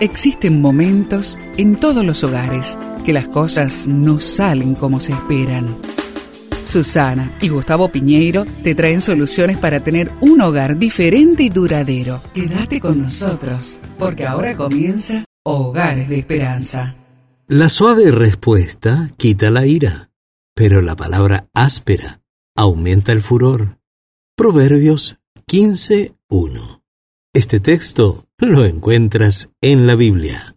Existen momentos en todos los hogares que las cosas no salen como se esperan. Susana y Gustavo Piñeiro te traen soluciones para tener un hogar diferente y duradero. Quédate con nosotros, porque ahora comienza Hogares de Esperanza. La suave respuesta quita la ira, pero la palabra áspera aumenta el furor. Proverbios 15.1 Este texto lo encuentras en la Biblia.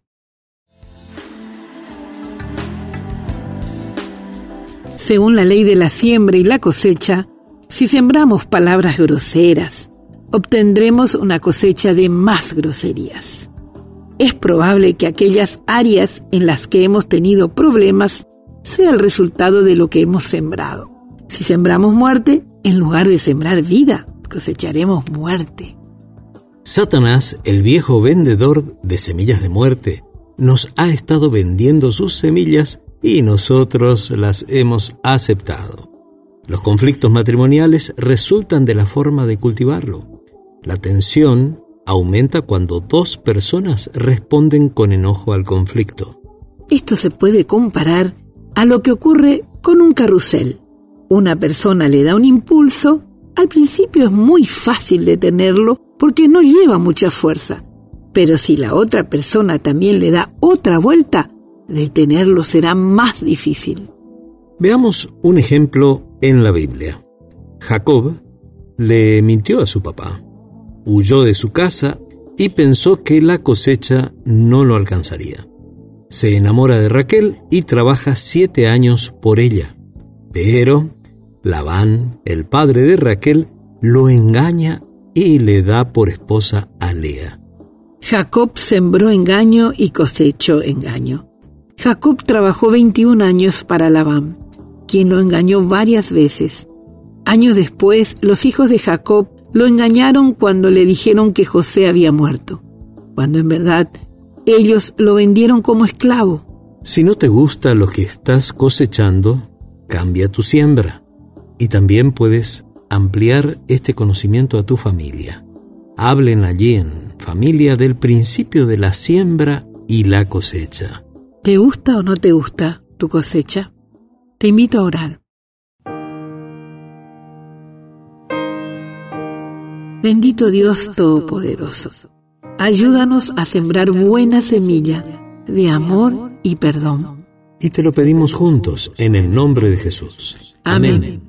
Según la ley de la siembra y la cosecha, si sembramos palabras groseras, obtendremos una cosecha de más groserías. Es probable que aquellas áreas en las que hemos tenido problemas sea el resultado de lo que hemos sembrado. Si sembramos muerte, en lugar de sembrar vida, cosecharemos muerte. Satanás, el viejo vendedor de semillas de muerte, nos ha estado vendiendo sus semillas y nosotros las hemos aceptado. Los conflictos matrimoniales resultan de la forma de cultivarlo. La tensión aumenta cuando dos personas responden con enojo al conflicto. Esto se puede comparar a lo que ocurre con un carrusel. Una persona le da un impulso, al principio es muy fácil detenerlo porque no lleva mucha fuerza, pero si la otra persona también le da otra vuelta, detenerlo será más difícil. Veamos un ejemplo en la Biblia. Jacob le mintió a su papá, huyó de su casa y pensó que la cosecha no lo alcanzaría. Se enamora de Raquel y trabaja siete años por ella. Pero Labán, el padre de Raquel, lo engaña y le da por esposa a Lea. Jacob sembró engaño y cosechó engaño. Jacob trabajó 21 años para Labán, quien lo engañó varias veces. Años después, los hijos de Jacob lo engañaron cuando le dijeron que José había muerto, cuando en verdad ellos lo vendieron como esclavo. Si no te gusta lo que estás cosechando, cambia tu siembra y también puedes ampliar este conocimiento a tu familia. Hablen allí en familia del principio de la siembra y la cosecha. ¿Te gusta o no te gusta tu cosecha? Te invito a orar. Bendito Dios Todopoderoso, ayúdanos a sembrar buena semilla de amor y perdón. Y te lo pedimos juntos en el nombre de Jesús. Amén.